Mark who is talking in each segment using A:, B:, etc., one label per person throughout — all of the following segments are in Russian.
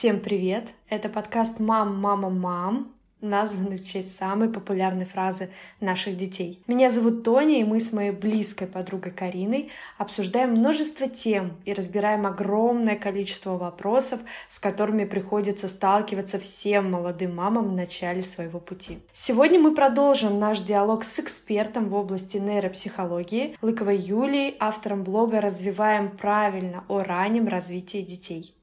A: Всем привет! Это подкаст «Мам, мама, мам», названный в честь самой популярной фразы наших детей. Меня зовут Тоня, и мы с моей близкой подругой Кариной обсуждаем множество тем и разбираем огромное количество вопросов, с которыми приходится сталкиваться всем молодым мамам в начале своего пути. Сегодня мы продолжим наш диалог с экспертом в области нейропсихологии Лыковой Юлией, автором блога «Развиваем правильно» о раннем развитии детей.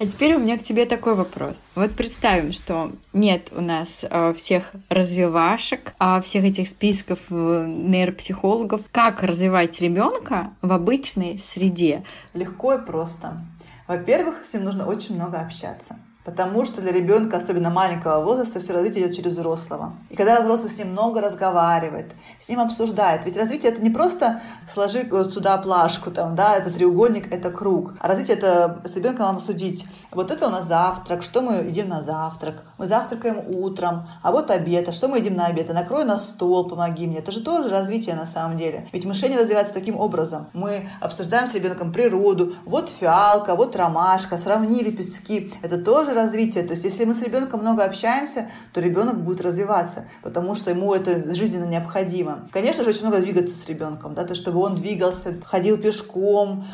B: А теперь у меня к тебе такой вопрос. Вот представим, что нет у нас э, всех развивашек, а всех этих списков э, нейропсихологов. Как развивать ребенка в обычной среде?
C: Легко и просто. Во-первых, с ним нужно очень много общаться. Потому что для ребенка, особенно маленького возраста, все развитие идет через взрослого. И когда взрослый с ним много разговаривает, с ним обсуждает, ведь развитие это не просто сложи вот сюда плашку, там, да, это треугольник, это круг. А развитие это с ребенком нам обсудить. Вот это у нас завтрак, что мы едим на завтрак. Мы завтракаем утром, а вот обед, а что мы едим на обед? А накрой на стол, помоги мне. Это же тоже развитие на самом деле. Ведь мышление развивается таким образом. Мы обсуждаем с ребенком природу. Вот фиалка, вот ромашка, сравнили лепестки. Это тоже развитие. То есть, если мы с ребенком много общаемся, то ребенок будет развиваться, потому что ему это жизненно необходимо. Конечно же, очень много двигаться с ребенком, да, то, чтобы он двигался, ходил пешком,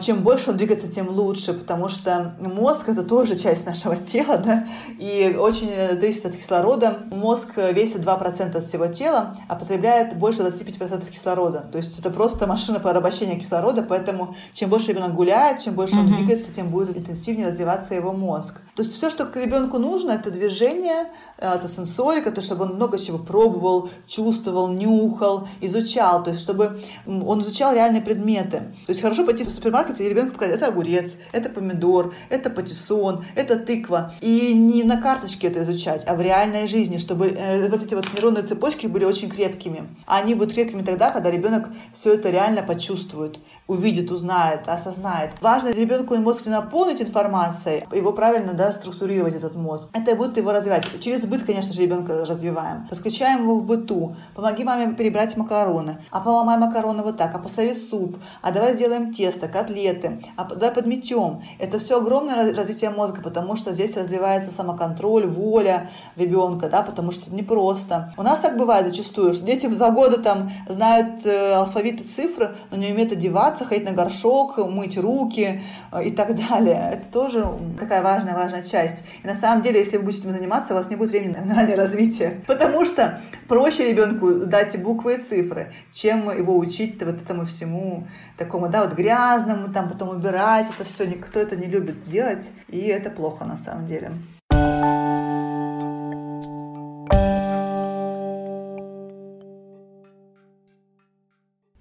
C: чем больше он двигается, тем лучше, потому что мозг — это тоже часть нашего тела, да, и очень зависит от кислорода. Мозг весит 2% от всего тела, а потребляет больше 25% кислорода. То есть это просто машина порабощения кислорода, поэтому чем больше ребенок гуляет, чем больше он двигается, тем будет интенсивнее развиваться его мозг. То есть все, что к ребенку нужно, это движение, это сенсорика, то, чтобы он много чего пробовал, чувствовал, нюхал, изучал, то есть чтобы он изучал реальные предметы. То есть хорошо пойти в супермаркет и ребенку показать, это огурец, это помидор, это патиссон, это тыква. И не на карточке это изучать, а в реальной жизни, чтобы э, вот эти вот нейронные цепочки были очень крепкими. А они будут крепкими тогда, когда ребенок все это реально почувствует, увидит, узнает, осознает. Важно ребенку мозг наполнить информацией, его правильно да, структурировать этот мозг. Это будет его развивать. Через быт, конечно же, ребенка развиваем. Подключаем его в быту. Помоги маме перебрать макароны. А поломай макароны вот так. А посоли суп. А давай сделаем тесто котлеты, а давай подметем. Это все огромное развитие мозга, потому что здесь развивается самоконтроль, воля ребенка, да, потому что это непросто. У нас так бывает зачастую, что дети в два года там знают э, алфавит и цифры, но не умеют одеваться, ходить на горшок, мыть руки э, и так далее. Это тоже такая важная, важная часть. И на самом деле, если вы будете этим заниматься, у вас не будет времени на раннее развитие. Потому что проще ребенку дать буквы и цифры, чем его учить вот этому всему такому, да, вот грязному, грязному, там потом убирать, это все, никто это не любит делать, и это плохо на самом деле.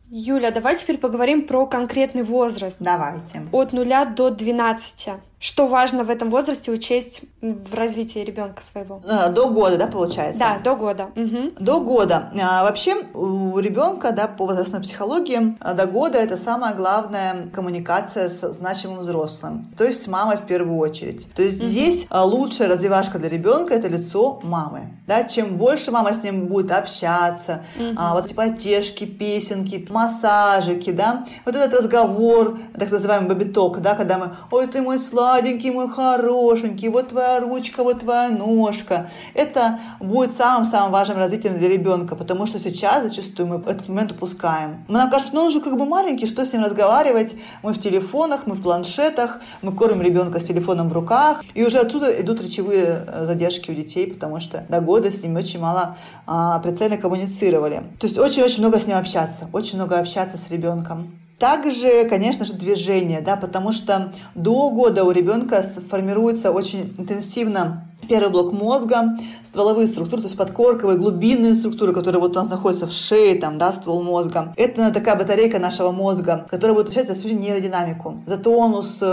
A: Юля, давай теперь поговорим про конкретный возраст.
C: Давайте.
A: От нуля до 12. Что важно в этом возрасте учесть в развитии ребенка своего?
C: А, до года, да, получается?
A: Да, до года. Угу.
C: До года. А, вообще у ребенка, да, по возрастной психологии, а, до года это самая главная коммуникация с значимым взрослым, то есть с мамой в первую очередь. То есть угу. здесь лучшая развивашка для ребенка это лицо мамы. Да, чем больше мама с ним будет общаться, угу. а, вот эти потешки, песенки, массажики, да, вот этот разговор, так называемый бабиток, да, когда мы, ой, ты мой славный, сладенький мой хорошенький, вот твоя ручка, вот твоя ножка. Это будет самым-самым важным развитием для ребенка, потому что сейчас зачастую мы этот момент упускаем. Нам кажется, ну он же как бы маленький, что с ним разговаривать? Мы в телефонах, мы в планшетах, мы кормим ребенка с телефоном в руках, и уже отсюда идут речевые э, задержки у детей, потому что до года с ними очень мало а, прицельно коммуницировали. То есть очень-очень много с ним общаться, очень много общаться с ребенком. Также, конечно же, движение, да, потому что до года у ребенка формируется очень интенсивно Первый блок мозга, стволовые структуры, то есть подкорковые, глубинные структуры, которые вот у нас находятся в шее, там, да, ствол мозга. Это такая батарейка нашего мозга, которая будет отвечать за всю нейродинамику, за тонус э,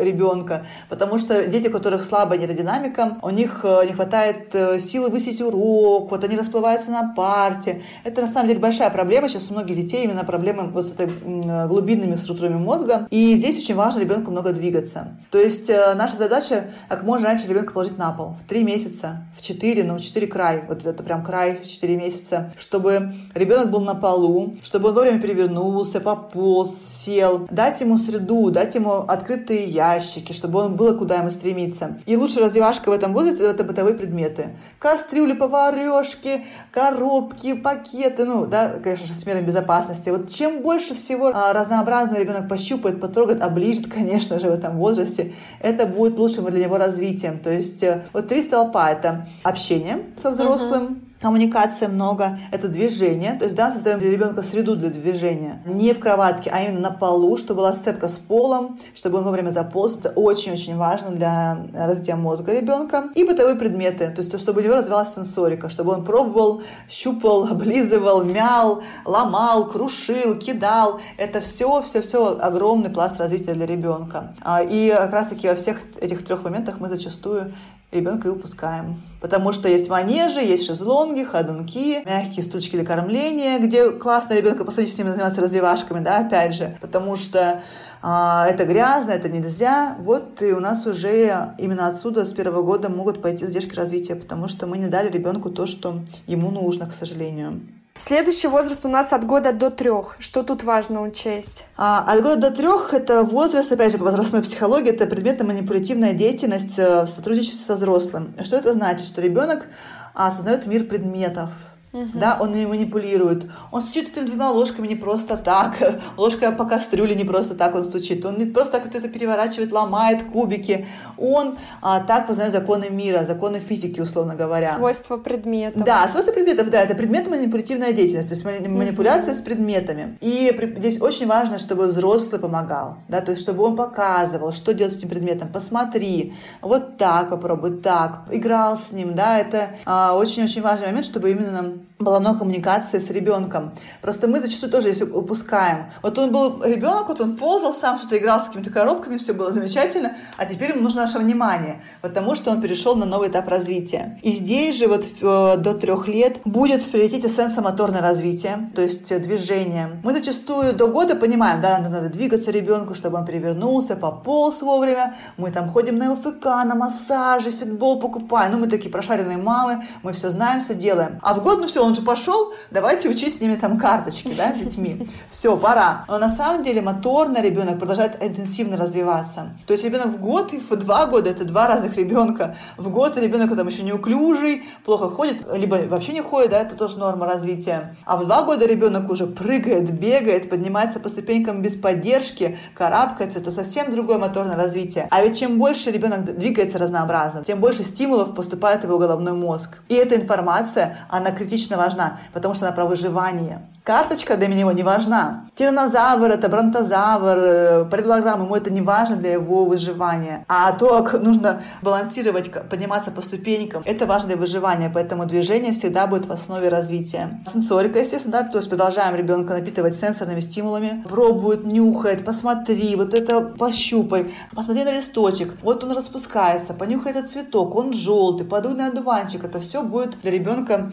C: ребенка. Потому что дети, у которых слабая нейродинамика, у них э, не хватает э, силы высить урок, вот они расплываются на парте. Это на самом деле большая проблема. Сейчас у многих детей именно проблемы вот с этой э, глубинными структурами мозга. И здесь очень важно ребенку много двигаться. То есть наша задача как можно раньше ребенка положить на пол. В три месяца, в четыре, ну, в четыре край. Вот это прям край в четыре месяца. Чтобы ребенок был на полу, чтобы он вовремя перевернулся, пополз, сел. Дать ему среду, дать ему открытые ящики, чтобы он было куда ему стремиться. И лучшая развивашка в этом возрасте – это бытовые предметы. Кастрюли, поварешки, коробки, пакеты, ну, да, конечно же, с мерой безопасности. Вот чем больше всего а, разнообразного ребенок пощупает, потрогает, оближет, конечно же, в этом возрасте, это будет лучшим для него развитием. То есть вот три столпа – это общение со взрослым, uh-huh коммуникация много, это движение, то есть да, создаем для ребенка среду для движения, не в кроватке, а именно на полу, чтобы была сцепка с полом, чтобы он вовремя заполз, это очень-очень важно для развития мозга ребенка, и бытовые предметы, то есть чтобы у него развивалась сенсорика, чтобы он пробовал, щупал, облизывал, мял, ломал, крушил, кидал, это все, все, все огромный пласт развития для ребенка. А, и как раз таки во всех этих трех моментах мы зачастую ребенка и упускаем. Потому что есть манежи, есть шезлонги, ходунки, мягкие стульчики для кормления, где классно ребенка посадить с ними заниматься развивашками, да, опять же, потому что а, это грязно, это нельзя. Вот и у нас уже именно отсюда с первого года могут пойти задержки развития, потому что мы не дали ребенку то, что ему нужно, к сожалению.
A: Следующий возраст у нас от года до трех. Что тут важно учесть?
C: А, от года до трех это возраст, опять же, по возрастной психологии, это предметно-манипулятивная деятельность э, в сотрудничестве со взрослым. Что это значит? Что ребенок осознает мир предметов, Угу. Да, он ими манипулирует. Он стучит этими двумя ложками не просто так. Ложка по кастрюле не просто так он стучит. Он не просто так это переворачивает, ломает кубики. Он а, так познает законы мира, законы физики, условно говоря.
A: Свойства предметов.
C: Да, свойства предметов, да, это предмет манипулятивная деятельность, то есть манипуляция угу. с предметами. И здесь очень важно, чтобы взрослый помогал, да, то есть чтобы он показывал, что делать с этим предметом. Посмотри, вот так попробуй, так, играл с ним, да, это а, очень-очень а, важный момент, чтобы именно была много коммуникации с ребенком. Просто мы зачастую тоже если упускаем. Вот он был ребенок, вот он ползал сам, что-то играл с какими-то коробками, все было замечательно, а теперь ему нужно наше внимание, потому что он перешел на новый этап развития. И здесь же вот э, до трех лет будет в приоритете сенсомоторное развитие, то есть движение. Мы зачастую до года понимаем, да, надо двигаться ребенку, чтобы он перевернулся, пополз вовремя. Мы там ходим на ЛФК, на массажи, фитбол покупаем. Ну, мы такие прошаренные мамы, мы все знаем, все делаем. А в год, ну все, он же пошел, давайте учить с ними там карточки, да, детьми. Все, пора. Но на самом деле моторно ребенок продолжает интенсивно развиваться. То есть ребенок в год и в два года это два разных ребенка. В год ребенок там еще неуклюжий, плохо ходит, либо вообще не ходит, да, это тоже норма развития. А в два года ребенок уже прыгает, бегает, поднимается по ступенькам без поддержки, карабкается, это совсем другое моторное развитие. А ведь чем больше ребенок двигается разнообразно, тем больше стимулов поступает в его головной мозг. И эта информация, она критично важна, потому что она про выживание. Карточка для него не важна. Тиранозавр, это бронтозавр, э, параллелограмм, ему это не важно для его выживания. А то, как нужно балансировать, подниматься по ступенькам, это важно для выживания, поэтому движение всегда будет в основе развития. Сенсорика, естественно, да, то есть продолжаем ребенка напитывать сенсорными стимулами. Пробует, нюхает, посмотри, вот это пощупай, посмотри на листочек, вот он распускается, понюхай этот цветок, он желтый, подуй на одуванчик, это все будет для ребенка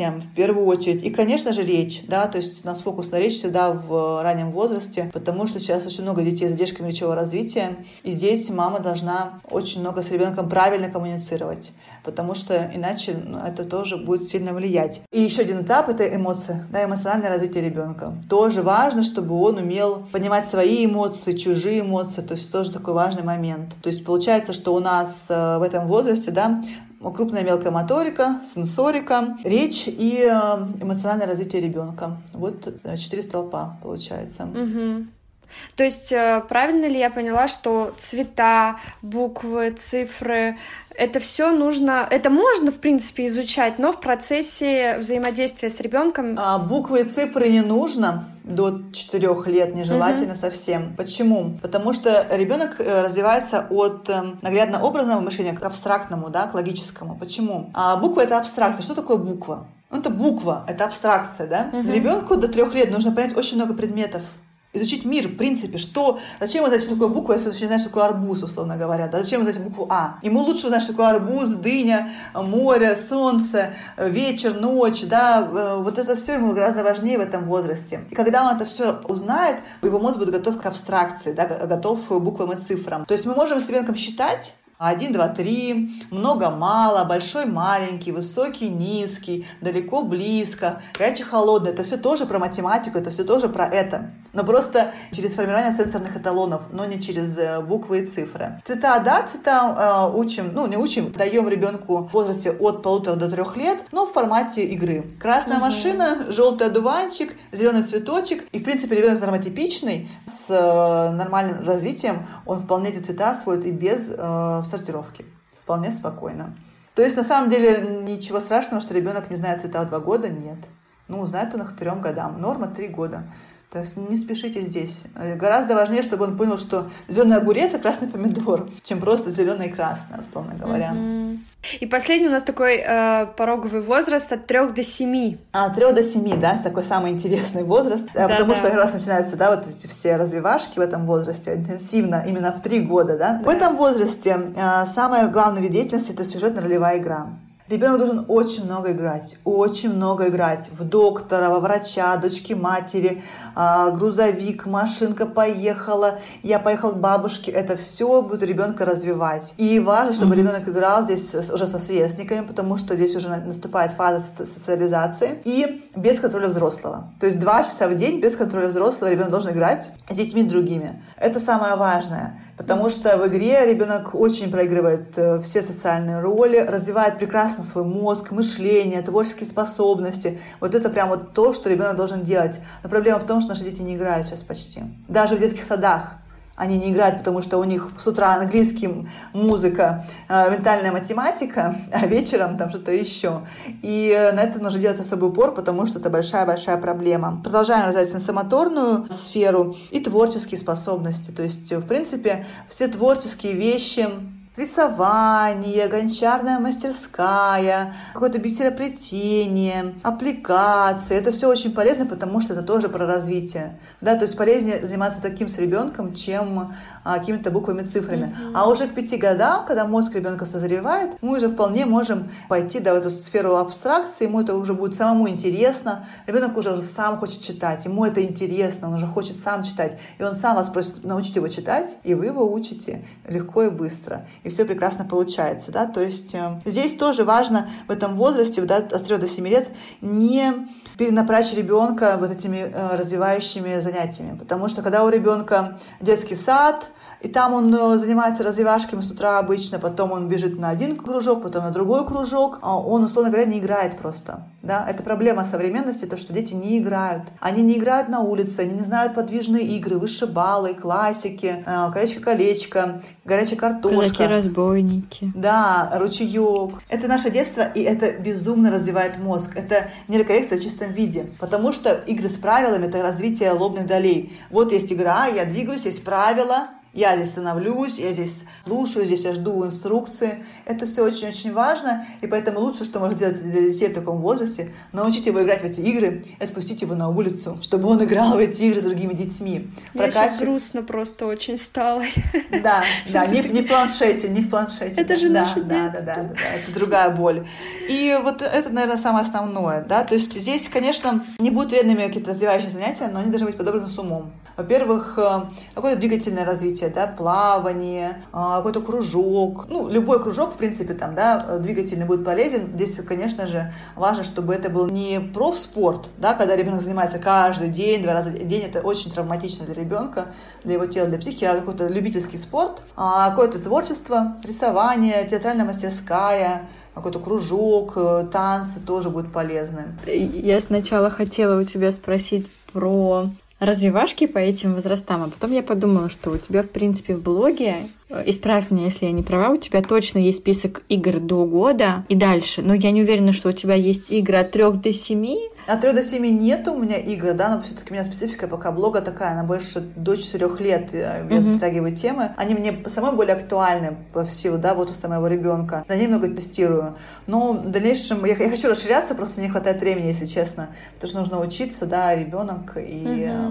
C: развитием в первую очередь. И, конечно же, речь, да, то есть у нас фокус на речь всегда в раннем возрасте, потому что сейчас очень много детей с задержками речевого развития, и здесь мама должна очень много с ребенком правильно коммуницировать, потому что иначе ну, это тоже будет сильно влиять. И еще один этап — это эмоции, да, эмоциональное развитие ребенка. Тоже важно, чтобы он умел понимать свои эмоции, чужие эмоции, то есть тоже такой важный момент. То есть получается, что у нас э, в этом возрасте, да, крупная мелкая моторика, сенсорика, речь и э, эмоциональное развитие ребенка. Вот э, четыре столпа получается.
A: Угу. То есть э, правильно ли я поняла, что цвета, буквы, цифры это все нужно, это можно, в принципе, изучать, но в процессе взаимодействия с ребенком.
C: А, буквы и цифры не нужно до 4 лет, нежелательно угу. совсем. Почему? Потому что ребенок э, развивается от э, наглядно-образного мышления к абстрактному, да, к логическому. Почему? А буква это абстракция. Что такое буква? Ну, это буква, это абстракция, да? Угу. Ребенку до трех лет нужно понять очень много предметов изучить мир, в принципе, что, зачем знать, что такое буква, если он не знает, что такое арбуз, условно говоря, да, зачем знать букву А. Ему лучше знать, что такое арбуз, дыня, море, солнце, вечер, ночь, да, э, вот это все ему гораздо важнее в этом возрасте. И когда он это все узнает, его мозг будет готов к абстракции, да, готов к буквам и цифрам. То есть мы можем с ребенком считать, 1, 2, 3, много-мало, большой-маленький, высокий-низкий, далеко-близко, горячий-холодный. Это все тоже про математику, это все тоже про это. Но просто через формирование сенсорных эталонов, но не через э, буквы и цифры. Цвета, да, цвета э, учим, ну не учим, даем ребенку в возрасте от полутора до трех лет, но в формате игры. Красная угу. машина, желтый одуванчик, зеленый цветочек. И в принципе ребенок нормотипичный, с э, нормальным развитием, он вполне эти цвета освоит и без э, сортировки. Вполне спокойно. То есть на самом деле ничего страшного, что ребенок не знает цвета два года, нет. Ну, узнает он их к трем годам. Норма три года. То есть не спешите здесь. Гораздо важнее, чтобы он понял, что зеленый огурец и красный помидор, чем просто зеленый и красный, условно говоря.
A: И последний у нас такой э, пороговый возраст от 3 до 7.
C: А, от 3 до 7, да, такой самый интересный возраст. Да, потому да. что как раз начинаются, да, вот эти все развивашки в этом возрасте интенсивно, именно в 3 года, да. да. В этом возрасте э, самая главная вид деятельности это сюжетно-ролевая игра. Ребенок должен очень много играть, очень много играть в доктора, во врача, дочки матери, а, грузовик, машинка поехала, я поехал к бабушке. Это все будет ребенка развивать. И важно, чтобы mm-hmm. ребенок играл здесь уже со сверстниками, потому что здесь уже наступает фаза социализации и без контроля взрослого. То есть два часа в день без контроля взрослого ребенок должен играть с детьми другими. Это самое важное. Потому что в игре ребенок очень проигрывает э, все социальные роли, развивает прекрасно свой мозг, мышление, творческие способности. Вот это прям вот то, что ребенок должен делать. Но проблема в том, что наши дети не играют сейчас почти. Даже в детских садах они не играют, потому что у них с утра английский, музыка, э, ментальная математика, а вечером там что-то еще. И э, на это нужно делать особый упор, потому что это большая-большая проблема. Продолжаем развивать сенсомоторную сферу и творческие способности. То есть, в принципе, все творческие вещи, рисование, гончарная мастерская, какое-то бисероплетение, аппликации. Это все очень полезно, потому что это тоже про развитие. Да, то есть полезнее заниматься таким с ребенком, чем а, какими-то буквами, цифрами. Mm-hmm. А уже к пяти годам, когда мозг ребенка созревает, мы уже вполне можем пойти да, в эту сферу абстракции, ему это уже будет самому интересно. Ребенок уже, уже сам хочет читать, ему это интересно, он уже хочет сам читать. И он сам вас просит научить его читать, и вы его учите легко и быстро. И все прекрасно получается. Да? То есть э, здесь тоже важно в этом возрасте, да, от 3 до 7 лет, не перенаправить ребенка вот этими э, развивающими занятиями. Потому что когда у ребенка детский сад, и там он э, занимается развивашками с утра обычно, потом он бежит на один кружок, потом на другой кружок, а он, условно говоря, не играет просто. Да? Это проблема современности, то, что дети не играют. Они не играют на улице, они не знают подвижные игры, вышибалы, классики, э, колечко-колечко, горячая картошка.
B: разбойники
C: Да, ручеек. Это наше детство, и это безумно развивает мозг. Это нейрокоррекция в чистом виде, потому что игры с правилами — это развитие лобных долей. Вот есть игра, я двигаюсь, есть правила, я здесь становлюсь, я здесь слушаю, здесь я жду инструкции. Это все очень-очень важно, и поэтому лучше, что можно сделать для детей в таком возрасте, научить его играть в эти игры и отпустить его на улицу, чтобы он играл в эти игры с другими детьми.
A: Мне Прокачивать... сейчас грустно просто очень стало.
C: Да, да, не, не в планшете, не в планшете.
A: Это
C: да,
A: же
C: да,
A: наше
C: да, да, да, да, да, это другая боль. И вот это, наверное, самое основное, да, то есть здесь, конечно, не будут вредными какие-то развивающие занятия, но они должны быть подобраны с умом. Во-первых, э, какое-то двигательное развитие, да, плавание, а, какой-то кружок. Ну, любой кружок, в принципе, там, да, двигательный будет полезен. Здесь, конечно же, важно, чтобы это был не профспорт, да, когда ребенок занимается каждый день, два раза в день, это очень травматично для ребенка, для его тела, для психики, а какой-то любительский спорт, а какое-то творчество, рисование, театральная мастерская, какой-то кружок, э, танцы тоже будут полезны.
B: Я сначала хотела у тебя спросить про развивашки по этим возрастам, а потом я подумала, что у тебя, в принципе, в блоге, исправь меня, если я не права, у тебя точно есть список игр до года и дальше, но я не уверена, что у тебя есть игры от 3 до 7,
C: от 3 до 7 нет у меня игр, да, но все-таки у меня специфика пока блога такая, она больше до 4 лет я mm-hmm. затрагиваю темы. Они мне самой более актуальны по силу, да, возраста моего ребенка. На ней много тестирую. Но в дальнейшем я, я хочу расширяться, просто не хватает времени, если честно, потому что нужно учиться, да, ребенок, и э,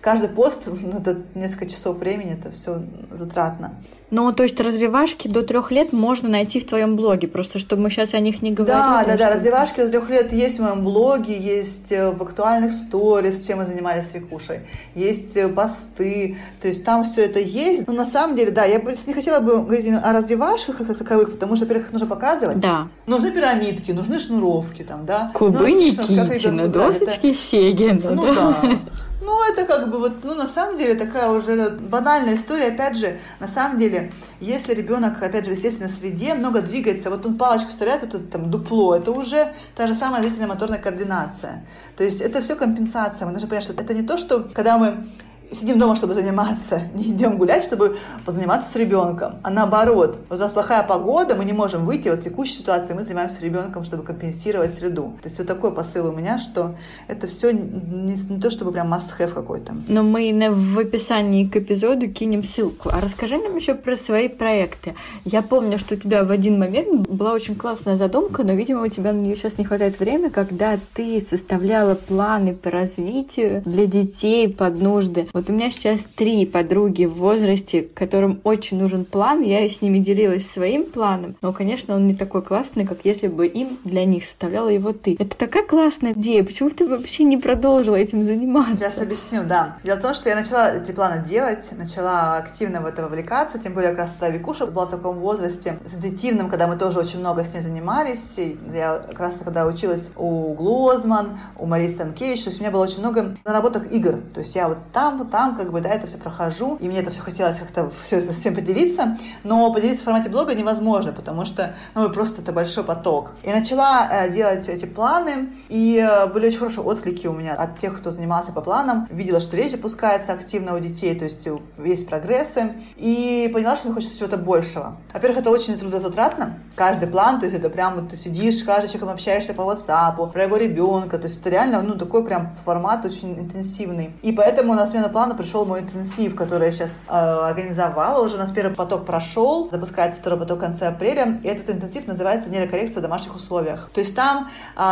C: каждый пост, ну, это несколько часов времени, это все затратно.
B: Ну, то есть развивашки до трех лет можно найти в твоем блоге, просто чтобы мы сейчас о них не говорили.
C: Да, да, да, развивашки до трех лет есть в моем блоге, есть э, в актуальных сторис, чем мы занимались с Викушей, есть э, посты, то есть там все это есть. Но на самом деле, да, я бы не хотела бы говорить о развивашках как таковых, потому что, во-первых, нужно показывать.
B: Да.
C: Нужны пирамидки, нужны шнуровки там, да.
B: Кубы
C: Ну, как
B: Никитина,
C: это-
B: досочки Сегина.
C: Ну
B: да?
C: да. Ну, это как бы вот, ну, на самом деле, такая уже банальная история. Опять же, на самом деле, если ребенок, опять же, в естественной среде, много двигается, вот он палочку вставляет, вот это там дупло, это уже та же самая зрительная моторная координация. То есть это все компенсация. Мы должны понять, что это не то, что когда мы сидим дома, чтобы заниматься, не идем гулять, чтобы позаниматься с ребенком. А наоборот, вот у нас плохая погода, мы не можем выйти, вот в текущей ситуации мы занимаемся ребенком, чтобы компенсировать среду. То есть вот такой посыл у меня, что это все не, не то, чтобы прям must-have какой-то.
B: Но мы на- в описании к эпизоду кинем ссылку. А расскажи нам еще про свои проекты. Я помню, что у тебя в один момент была очень классная задумка, но, видимо, у тебя на нее сейчас не хватает времени, когда ты составляла планы по развитию для детей под нужды. Вот у меня сейчас три подруги в возрасте, которым очень нужен план. Я с ними делилась своим планом, но, конечно, он не такой классный, как если бы им для них составляла его ты. Это такая классная идея. Почему ты вообще не продолжила этим заниматься?
C: Сейчас объясню, да. Дело в том, что я начала эти планы делать, начала активно в это вовлекаться, тем более как раз тогда Викуша была в таком возрасте сенситивном, когда мы тоже очень много с ней занимались. Я как раз тогда училась у Глозман, у Марии Станкевич, то есть у меня было очень много наработок игр. То есть я вот там, вот там, как бы, да, это все прохожу, и мне это все хотелось как-то все с всем поделиться, но поделиться в формате блога невозможно, потому что, ну, просто это большой поток. И начала э, делать эти планы, и э, были очень хорошие отклики у меня от тех, кто занимался по планам. Видела, что речь опускается активно у детей, то есть э, есть прогрессы, и поняла, что мне хочется чего-то большего. Во-первых, это очень трудозатратно, каждый план, то есть это прям вот ты сидишь, с каждым человеком общаешься по WhatsApp, про его ребенка, то есть это реально, ну, такой прям формат очень интенсивный. И поэтому на смену плана пришел мой интенсив, который я сейчас э, организовала, уже у нас первый поток прошел, запускается второй поток в конце апреля, и этот интенсив называется нейрокоррекция в домашних условиях. То есть там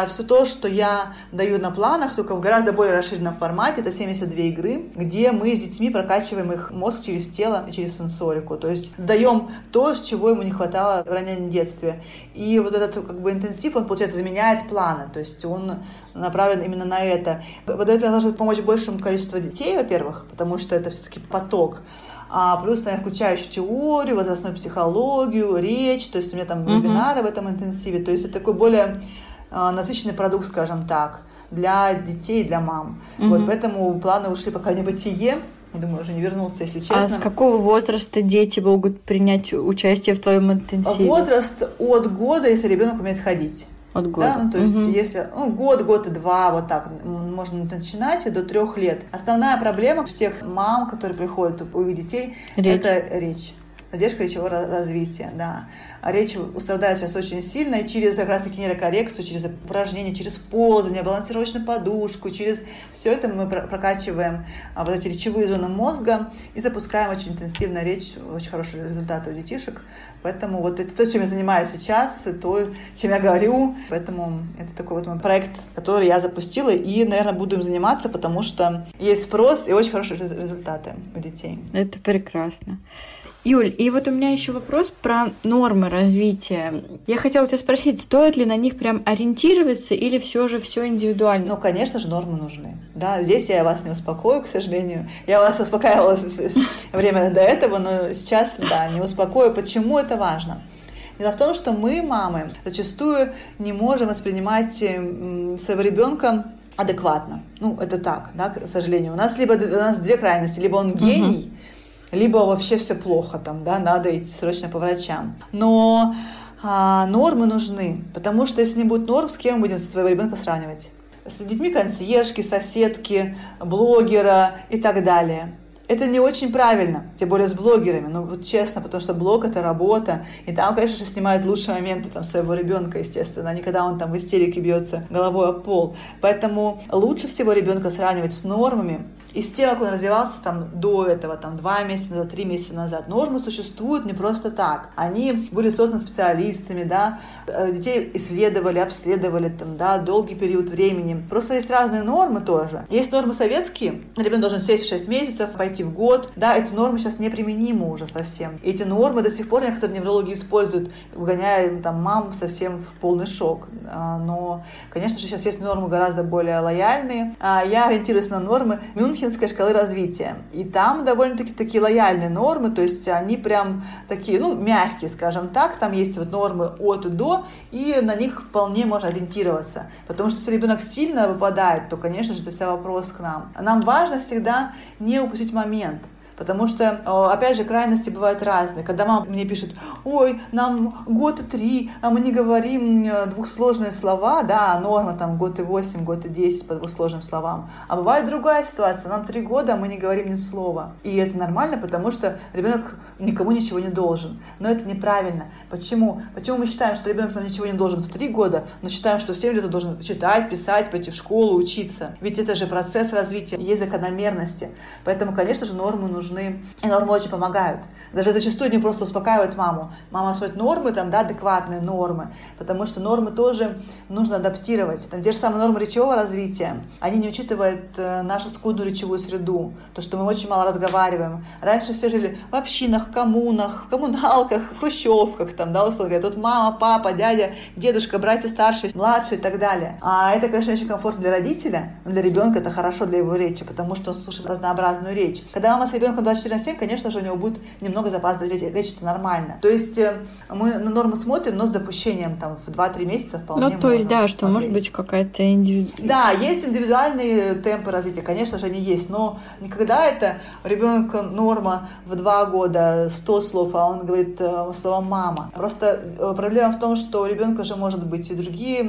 C: все то, что я даю на планах, только в гораздо более расширенном формате, это 72 игры, где мы с детьми прокачиваем их мозг через тело и через сенсорику, то есть даем то, чего ему не хватало в раннем детстве. И вот этот как бы интенсив, он, получается, заменяет планы, то есть он направлен именно на это. Вот это должно помочь большему количеству детей, во-первых, потому что это все-таки поток. А плюс, наверное, включаю еще теорию, возрастную психологию, речь, то есть у меня там
B: Мгм.
C: вебинары в этом интенсиве. То есть это такой более а, насыщенный продукт, скажем так, для детей для мам.
B: Мгм.
C: Вот поэтому планы ушли пока не бытие. Думаю, уже не вернуться, если
B: А
C: честно.
B: с какого возраста дети могут принять участие в твоем интенсиве?
C: Возраст от года, если ребенок умеет ходить.
B: От года.
C: Да, ну, то есть,
B: Мгм.
C: если ну, год, год и два, вот так можно начинать и до трех лет. Основная проблема всех мам, которые приходят у их детей,
B: Речь.
C: это речь. Задержка речевого ра- развития, да. А речь страдает сейчас очень сильно, и через как раз-таки нейрокоррекцию, через упражнения, через ползание, балансировочную подушку, через все это мы про- прокачиваем а, вот эти речевые зоны мозга и запускаем очень интенсивно речь, очень хороший результат у детишек. Поэтому вот это то, чем я занимаюсь сейчас, то, чем я говорю. Поэтому это такой вот мой проект, который я запустила, и, наверное, буду им заниматься, потому что есть спрос и очень хорошие рез- результаты у детей.
B: Это прекрасно. Юль, и вот у меня еще вопрос про нормы развития. Я хотела тебя спросить, стоит ли на них прям ориентироваться или все же все индивидуально?
C: Ну, конечно же, нормы нужны. Да, здесь я вас не успокою, к сожалению. Я вас успокаивала время до этого, но сейчас, да, не успокою. Почему это важно? Дело в том, что мы, мамы, зачастую не можем воспринимать своего ребенка адекватно. Ну, это так, да, к сожалению. У нас либо у нас две крайности, либо он гений, либо вообще все плохо там, да, надо идти срочно по врачам. Но а, нормы нужны, потому что если не будет норм, с кем мы будем своего ребенка сравнивать? С детьми консьержки, соседки, блогера и так далее. Это не очень правильно, тем более с блогерами, ну вот честно, потому что блог это работа, и там, конечно же, снимают лучшие моменты там своего ребенка, естественно, а не когда он там в истерике бьется головой о пол. Поэтому лучше всего ребенка сравнивать с нормами, и с тем, как он развивался там до этого, там два месяца назад, три месяца назад. Нормы существуют не просто так. Они были созданы специалистами, да, э, детей исследовали, обследовали там, да, долгий период времени. Просто есть разные нормы тоже. Есть нормы советские. Ребенок должен сесть в 6 месяцев, пойти в год, да, эти нормы сейчас неприменимы уже совсем. Эти нормы до сих пор некоторые неврологи используют, выгоняя там мам совсем в полный шок. А, но, конечно же, сейчас есть нормы гораздо более лояльные. А, я ориентируюсь на нормы Мюнхенской шкалы развития. И там довольно-таки такие лояльные нормы, то есть они прям такие, ну, мягкие, скажем так. Там есть вот нормы от и до, и на них вполне можно ориентироваться. Потому что если ребенок сильно выпадает, то, конечно же, это вся вопрос к нам. Нам важно всегда не упустить. amianto. Потому что, опять же, крайности бывают разные. Когда мама мне пишет, ой, нам год и три, а мы не говорим двухсложные слова, да, норма там год и восемь, год и десять по двухсложным словам. А бывает другая ситуация, нам три года, а мы не говорим ни слова. И это нормально, потому что ребенок никому ничего не должен. Но это неправильно. Почему? Почему мы считаем, что ребенок нам ничего не должен в три года, но считаем, что в семь лет он должен читать, писать, пойти в школу, учиться? Ведь это же процесс развития, есть закономерности. Поэтому, конечно же, нормы нужны нужны. И нормы очень помогают. Даже зачастую они просто успокаивают маму. Мама смотрит нормы, там, да, адекватные нормы, потому что нормы тоже нужно адаптировать. Там те же самые нормы речевого развития, они не учитывают э, нашу скудную речевую среду, то, что мы очень мало разговариваем. Раньше все жили в общинах, коммунах, в коммуналках, в хрущевках, там, да, условия. Тут мама, папа, дядя, дедушка, братья старшие, младшие и так далее. А это, конечно, очень комфортно для родителя, но для ребенка это хорошо для его речи, потому что он слушает разнообразную речь. Когда мама с ребенком 24 на 7, конечно же, у него будет немного запас доверия. Речь это нормально. То есть э, мы на нормы смотрим, но с допущением там в 2-3 месяца вполне
B: Ну, то есть, да, что смотреть. может быть какая-то индивидуальная...
C: Да, есть индивидуальные темпы развития, конечно же, они есть, но никогда это ребенок норма в 2 года 100 слов, а он говорит э, слово «мама». Просто э, проблема в том, что у ребенка же может быть и другие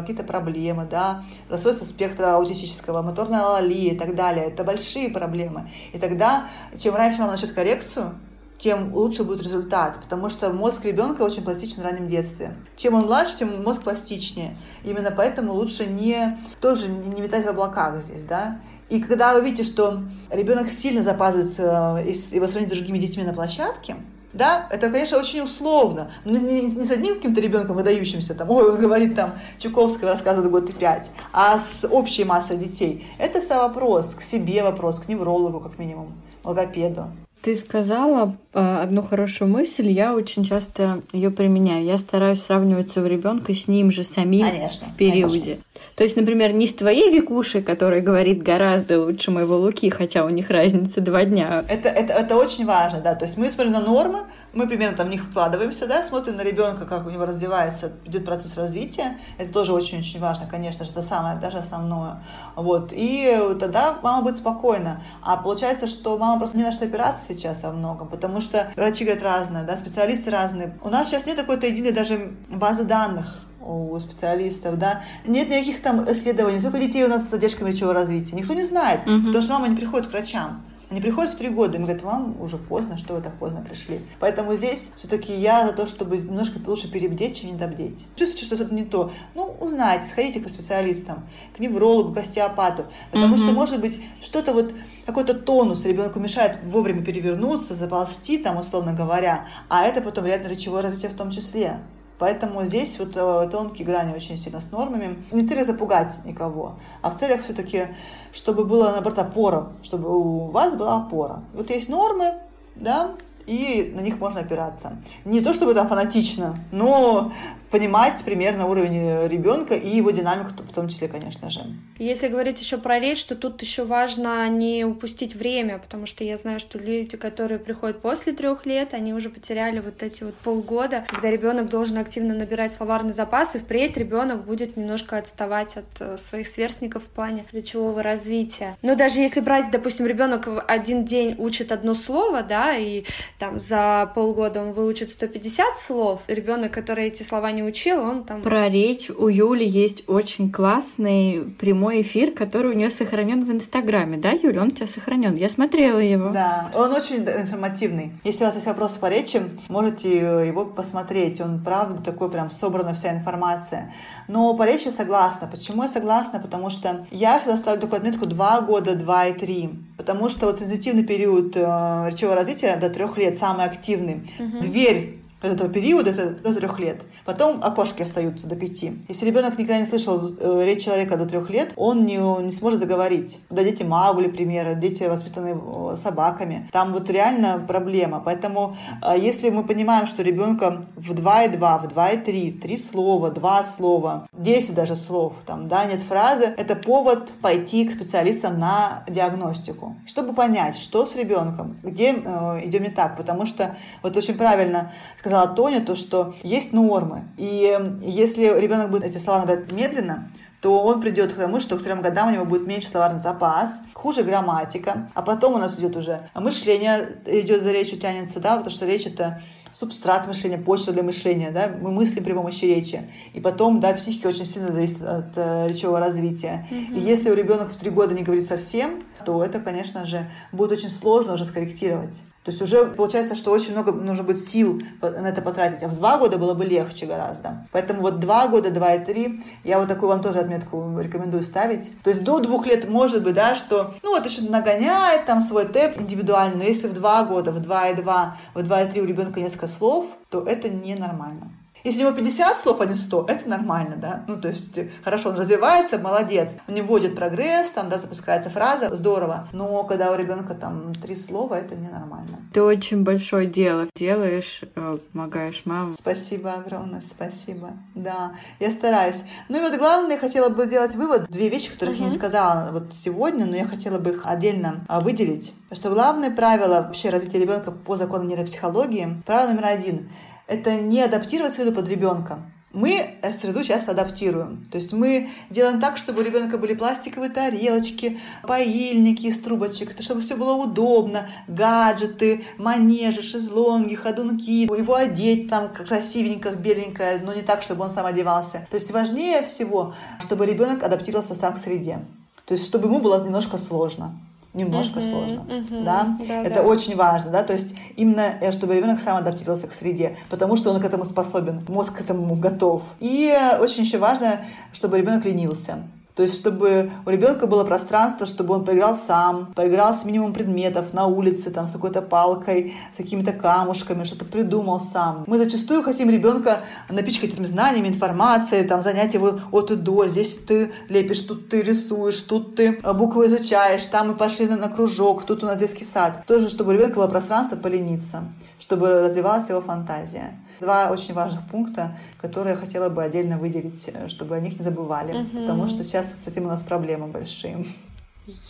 C: какие-то проблемы, да, расстройство спектра аутистического, моторная алалия и так далее. Это большие проблемы. И тогда чем раньше мама начнет коррекцию, тем лучше будет результат, потому что мозг ребенка очень пластичен в раннем детстве. Чем он младше, тем мозг пластичнее. Именно поэтому лучше не тоже не витать в облаках здесь, да. И когда вы видите, что ребенок сильно запаздывает э, его сравнить с другими детьми на площадке, да, это, конечно, очень условно. Но не, не с одним каким-то ребенком выдающимся, там, ой, он говорит там Чуковского рассказывает год и пять, а с общей массой детей. Это все вопрос к себе вопрос, к неврологу как минимум логопеду.
B: Ты сказала э, одну хорошую мысль, я очень часто ее применяю. Я стараюсь сравнивать своего ребенка с ним же самим
C: конечно,
B: в периоде. Конечно. То есть, например, не с твоей Викушей, которая говорит гораздо лучше моего Луки, хотя у них разница два дня.
C: Это, это, это очень важно, да. То есть мы смотрим на нормы, мы примерно там в них вкладываемся, да, смотрим на ребенка, как у него развивается, идет процесс развития. Это тоже очень-очень важно, конечно же, это самое даже основное. Вот. И тогда мама будет спокойна. А получается, что мама просто не на что опираться сейчас во многом, потому что врачи говорят разное, да, специалисты разные. У нас сейчас нет какой-то единой даже базы данных у специалистов, да, нет никаких там исследований, сколько детей у нас с задержками речевого развития, никто не знает, угу. потому что мама не приходит к врачам. Они приходят в три года и говорят, вам уже поздно, что вы так поздно пришли. Поэтому здесь все-таки я за то, чтобы немножко лучше перебдеть, чем недобдеть. Чувствуете, что что-то не то? Ну, узнайте, сходите к специалистам, к неврологу, к остеопату. Потому mm-hmm. что, может быть, что-то вот, какой-то тонус ребенку мешает вовремя перевернуться, заползти, там, условно говоря, а это потом вредно речевое развитие в том числе. Поэтому здесь вот э, тонкие грани очень сильно с нормами. Не в целях запугать никого, а в целях все-таки, чтобы была, наоборот, опора, чтобы у вас была опора. Вот есть нормы, да, и на них можно опираться. Не то чтобы там фанатично, но понимать примерно уровень ребенка и его динамику в том числе, конечно же.
A: Если говорить еще про речь, то тут еще важно не упустить время, потому что я знаю, что люди, которые приходят после трех лет, они уже потеряли вот эти вот полгода, когда ребенок должен активно набирать словарный запас, и впредь ребенок будет немножко отставать от э, своих сверстников в плане речевого развития. Но даже если брать, допустим, ребенок в один день учит одно слово, да, и там за полгода он выучит 150 слов, ребенок, который эти слова не учил, он там...
B: Про речь у Юли есть очень классный прямой эфир, который у нее сохранен в Инстаграме, да, Юля? Он у тебя сохранен. Я смотрела его.
C: Да, он очень информативный. Если у вас есть вопросы по речи, можете его посмотреть. Он, правда, такой прям собрана вся информация. Но по речи согласна. Почему я согласна? Потому что я всегда ставлю такую отметку 2 года, 2 и 3. Потому что вот сенситивный период э, речевого развития до трех лет самый активный. Угу. Дверь этого периода, это до трех лет. Потом окошки остаются до пяти. Если ребенок никогда не слышал э, речь человека до трех лет, он не, не сможет заговорить. Да, дети Маугли, примеры, дети воспитанные э, собаками. Там вот реально проблема. Поэтому э, если мы понимаем, что ребенка в 2,2, в 2,3, три слова, два слова, 10 даже слов, там, да, нет фразы, это повод пойти к специалистам на диагностику, чтобы понять, что с ребенком, где идем не так, потому что вот очень правильно сказала Тоня, то, что есть нормы. И если ребенок будет эти слова набирать медленно, то он придет к тому, что к трем годам у него будет меньше словарный запас, хуже грамматика, а потом у нас идет уже мышление, идет за речью, тянется, да, потому что речь это субстрат мышления, почва для мышления, да, мы мыслим при помощи речи. И потом, да, психика очень сильно зависит от э, речевого развития. Mm-hmm. И если у ребенка в три года не говорит совсем, то это, конечно же, будет очень сложно уже скорректировать. То есть уже получается, что очень много нужно будет сил на это потратить. А в два года было бы легче гораздо. Поэтому вот два года, два и три, я вот такую вам тоже отметку рекомендую ставить. То есть до двух лет может быть, да, что, ну вот еще нагоняет там свой тэп индивидуальный, но если в два года, в два и два, в два и три у ребенка несколько слов, то это ненормально. Если у него 50 слов, а не 100, это нормально, да? Ну, то есть, хорошо, он развивается, молодец. У него идет прогресс, там, да, запускается фраза, здорово. Но когда у ребенка там три слова, это ненормально.
B: Ты очень большое дело делаешь, э, помогаешь маме.
C: Спасибо огромное, спасибо. Да, я стараюсь. Ну и вот главное, я хотела бы сделать вывод. Две вещи, которых uh-huh. я не сказала вот сегодня, но я хотела бы их отдельно а, выделить. Что главное правило вообще развития ребенка по закону нейропсихологии, правило номер один — это не адаптировать среду под ребенка. Мы среду часто адаптируем. То есть мы делаем так, чтобы у ребенка были пластиковые тарелочки, поильники из трубочек, чтобы все было удобно, гаджеты, манежи, шезлонги, ходунки, его одеть там красивенько, беленько, но не так, чтобы он сам одевался. То есть важнее всего, чтобы ребенок адаптировался сам к среде. То есть чтобы ему было немножко сложно немножко uh-huh, сложно, uh-huh, да? да, это да. очень важно, да, то есть именно э, чтобы ребенок сам адаптировался к среде, потому что он к этому способен, мозг к этому готов. И очень еще важно, чтобы ребенок ленился, то есть, чтобы у ребенка было пространство, чтобы он поиграл сам, поиграл с минимум предметов на улице, там, с какой-то палкой, с какими-то камушками, что-то придумал сам. Мы зачастую хотим ребенка напичкать этими знаниями, информацией, там, занять его от и до. Здесь ты лепишь, тут ты рисуешь, тут ты а, буквы изучаешь, там мы пошли на, на кружок, тут у нас детский сад. Тоже, чтобы у ребенка было пространство полениться, чтобы развивалась его фантазия. Два очень важных пункта, которые я хотела бы отдельно выделить, э, чтобы о них не забывали, угу. потому что сейчас с этим у нас проблемы большие.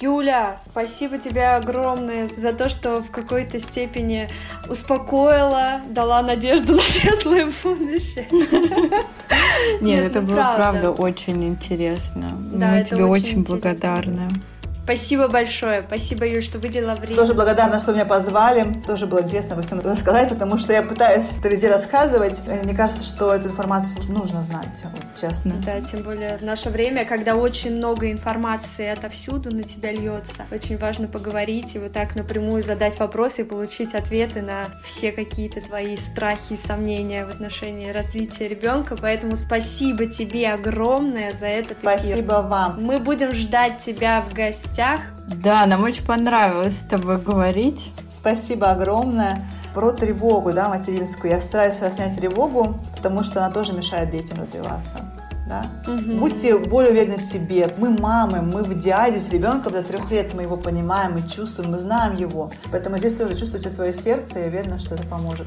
A: Юля, спасибо тебе огромное за то, что в какой-то степени успокоила, дала надежду на светлое будущее.
B: Нет, это было правда очень интересно. Мы тебе очень благодарны.
A: Спасибо большое. Спасибо, Юль, что выделила время.
C: Тоже благодарна, что меня позвали. Тоже было интересно во всем рассказать, потому что я пытаюсь это везде рассказывать. Мне кажется, что эту информацию нужно знать, вот, честно.
A: Да, тем более в наше время, когда очень много информации отовсюду на тебя льется, очень важно поговорить и вот так напрямую задать вопросы и получить ответы на все какие-то твои страхи и сомнения в отношении развития ребенка. Поэтому спасибо тебе огромное за этот
C: эфир. Спасибо вам.
A: Мы будем ждать тебя в гостях гостях.
B: Да, нам очень понравилось с тобой говорить.
C: Спасибо огромное. Про тревогу, да, материнскую. Я стараюсь снять тревогу, потому что она тоже мешает детям развиваться. Да? Угу. Будьте более уверены в себе. Мы мамы, мы в диаде с ребенком до трех лет, мы его понимаем, мы чувствуем, мы знаем его. Поэтому здесь тоже чувствуйте свое сердце, я уверена, что это поможет.